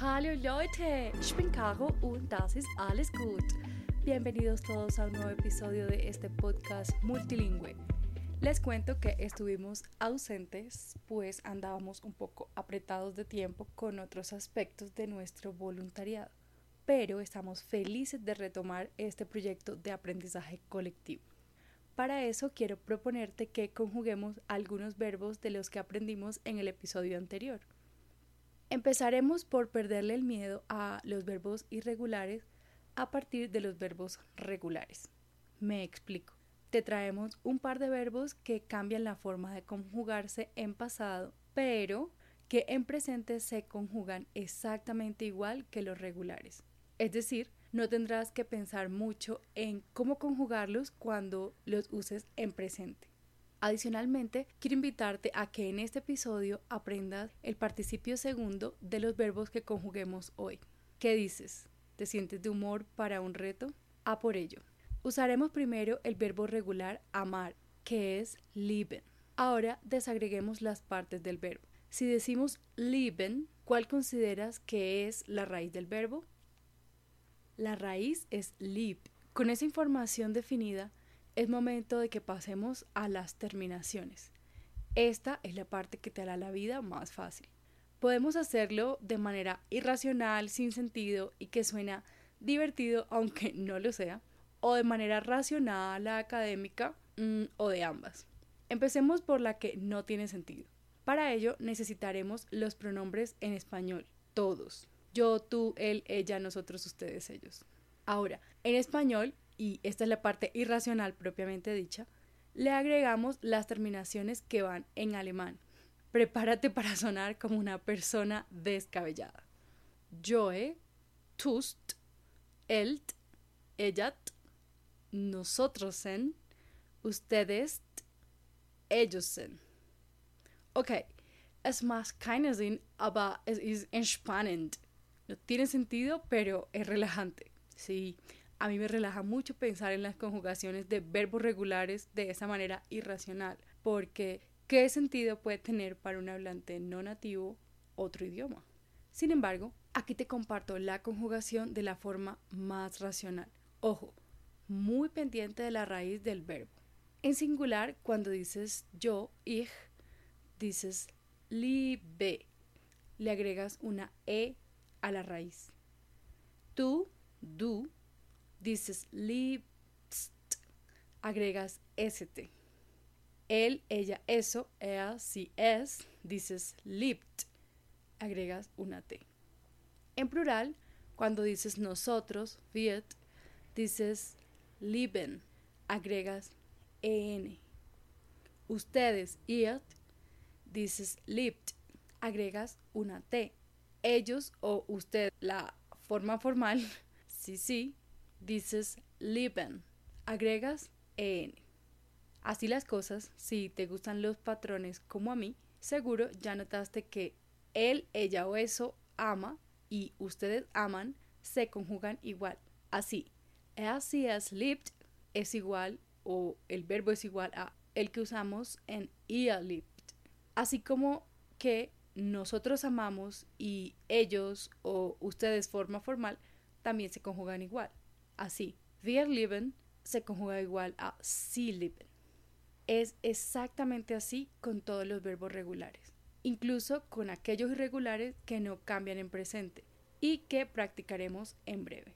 Hallo Leute, ich bin Caro und das ist alles gut. Bienvenidos todos a un nuevo episodio de este podcast multilingüe. Les cuento que estuvimos ausentes, pues andábamos un poco apretados de tiempo con otros aspectos de nuestro voluntariado, pero estamos felices de retomar este proyecto de aprendizaje colectivo. Para eso quiero proponerte que conjuguemos algunos verbos de los que aprendimos en el episodio anterior. Empezaremos por perderle el miedo a los verbos irregulares a partir de los verbos regulares. Me explico. Te traemos un par de verbos que cambian la forma de conjugarse en pasado, pero que en presente se conjugan exactamente igual que los regulares. Es decir, no tendrás que pensar mucho en cómo conjugarlos cuando los uses en presente. Adicionalmente, quiero invitarte a que en este episodio aprendas el participio segundo de los verbos que conjuguemos hoy. ¿Qué dices? ¿Te sientes de humor para un reto? A por ello. Usaremos primero el verbo regular amar, que es lieben. Ahora desagreguemos las partes del verbo. Si decimos lieben, ¿cuál consideras que es la raíz del verbo? La raíz es lieb. Con esa información definida, es momento de que pasemos a las terminaciones. Esta es la parte que te hará la vida más fácil. Podemos hacerlo de manera irracional, sin sentido y que suena divertido aunque no lo sea, o de manera racional, académica mm, o de ambas. Empecemos por la que no tiene sentido. Para ello necesitaremos los pronombres en español, todos. Yo, tú, él, ella, nosotros, ustedes, ellos. Ahora, en español y esta es la parte irracional propiamente dicha, le agregamos las terminaciones que van en alemán. Prepárate para sonar como una persona descabellada. Joe, tust, elt, ellat, nosotros sen, ustedes, ellos sen. Okay, es más keine Sinn, aber es entspannend. No tiene sentido, pero es relajante. Sí, a mí me relaja mucho pensar en las conjugaciones de verbos regulares de esa manera irracional, porque ¿qué sentido puede tener para un hablante no nativo otro idioma? Sin embargo, aquí te comparto la conjugación de la forma más racional. Ojo, muy pendiente de la raíz del verbo. En singular, cuando dices yo, ich, dices liebe, le agregas una e a la raíz. Tú, du, dices liebst, agregas st. Él, ella, eso, er, si, es, dices liebt, agregas una t. En plural, cuando dices nosotros, wird, dices lieben, agregas en. Ustedes, ihr, dices liebt, agregas una t. Ellos o usted, la forma formal, sí, sí, dices lieben, agregas en. Así las cosas, si te gustan los patrones como a mí, seguro ya notaste que él, ella o eso ama y ustedes aman se conjugan igual. Así, sie, es liebt es igual o el verbo es igual a el que usamos en ihr liebt. Así como que nosotros amamos y ellos o ustedes forma formal también se conjugan igual. Así, wir lieben se conjuga igual a sie lieben. Es exactamente así con todos los verbos regulares, incluso con aquellos irregulares que no cambian en presente y que practicaremos en breve.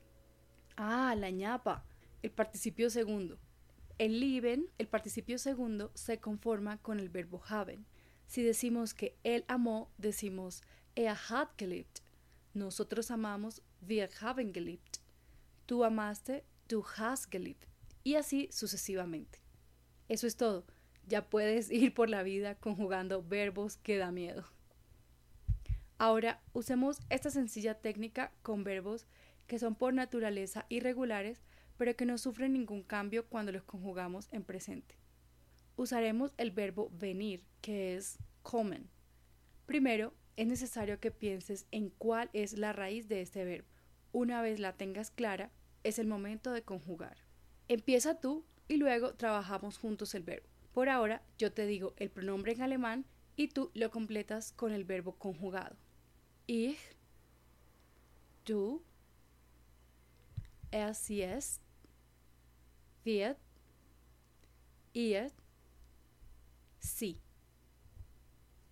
Ah, la ñapa, el participio segundo. En lieben, el participio segundo se conforma con el verbo haben. Si decimos que él amó, decimos er hat geliebt. Nosotros amamos, wir haben geliebt tú amaste, tú has geliebt, y así sucesivamente. Eso es todo. Ya puedes ir por la vida conjugando verbos que da miedo. Ahora usemos esta sencilla técnica con verbos que son por naturaleza irregulares, pero que no sufren ningún cambio cuando los conjugamos en presente. Usaremos el verbo venir, que es kommen. Primero, es necesario que pienses en cuál es la raíz de este verbo. Una vez la tengas clara, es el momento de conjugar. Empieza tú y luego trabajamos juntos el verbo. Por ahora yo te digo el pronombre en alemán y tú lo completas con el verbo conjugado. Ich, du, er, sie, es, wird, ihr, sí.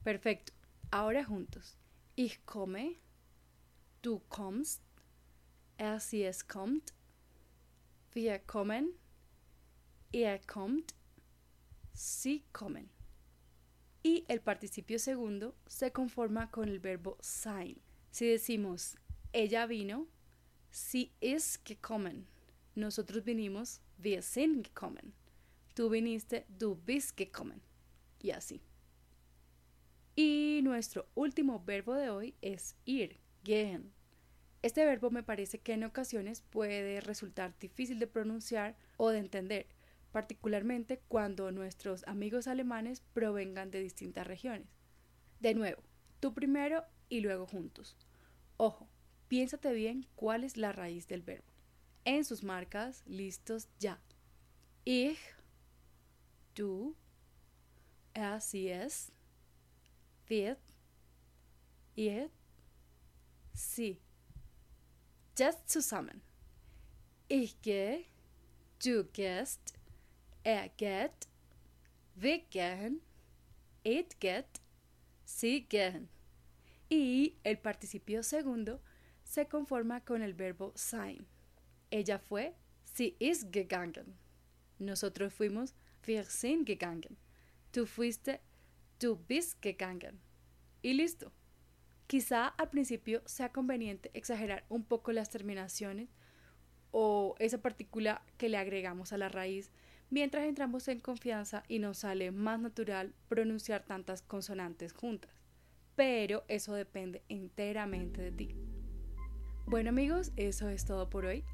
Perfecto. Ahora juntos. Ich komme, du kommst, er, sie, es kommt, wir kommen, er kommt, sie kommen. Y el participio segundo se conforma con el verbo sein. Si decimos ella vino, sie ist gekommen. Nosotros vinimos, wir sind gekommen. Tú viniste, du bist gekommen. Y así. Y nuestro último verbo de hoy es ir, gehen. Este verbo me parece que en ocasiones puede resultar difícil de pronunciar o de entender, particularmente cuando nuestros amigos alemanes provengan de distintas regiones. De nuevo, tú primero y luego juntos. Ojo, piénsate bien cuál es la raíz del verbo. En sus marcas, listos ya. Ich, du, sie, es, wird, ihr, sie. Just zusammen. Ich gehe, du gehst, er geht, wir gehen, it geht, sie gehen. Y el participio segundo se conforma con el verbo sein. Ella fue, sie ist gegangen. Nosotros fuimos, wir sind gegangen. Tú fuiste, du bist gegangen. Y listo. Quizá al principio sea conveniente exagerar un poco las terminaciones o esa partícula que le agregamos a la raíz mientras entramos en confianza y nos sale más natural pronunciar tantas consonantes juntas. Pero eso depende enteramente de ti. Bueno amigos, eso es todo por hoy.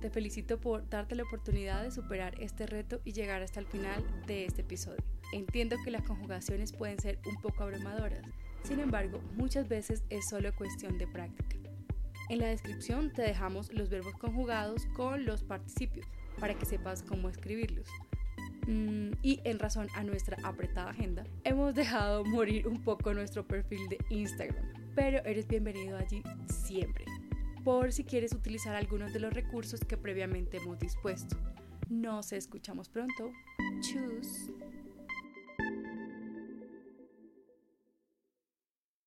Te felicito por darte la oportunidad de superar este reto y llegar hasta el final de este episodio. Entiendo que las conjugaciones pueden ser un poco abrumadoras, sin embargo, muchas veces es solo cuestión de práctica. En la descripción te dejamos los verbos conjugados con los participios para que sepas cómo escribirlos. Mm, y en razón a nuestra apretada agenda, hemos dejado morir un poco nuestro perfil de Instagram, pero eres bienvenido allí siempre, por si quieres utilizar algunos de los recursos que previamente hemos dispuesto. Nos escuchamos pronto. Chus.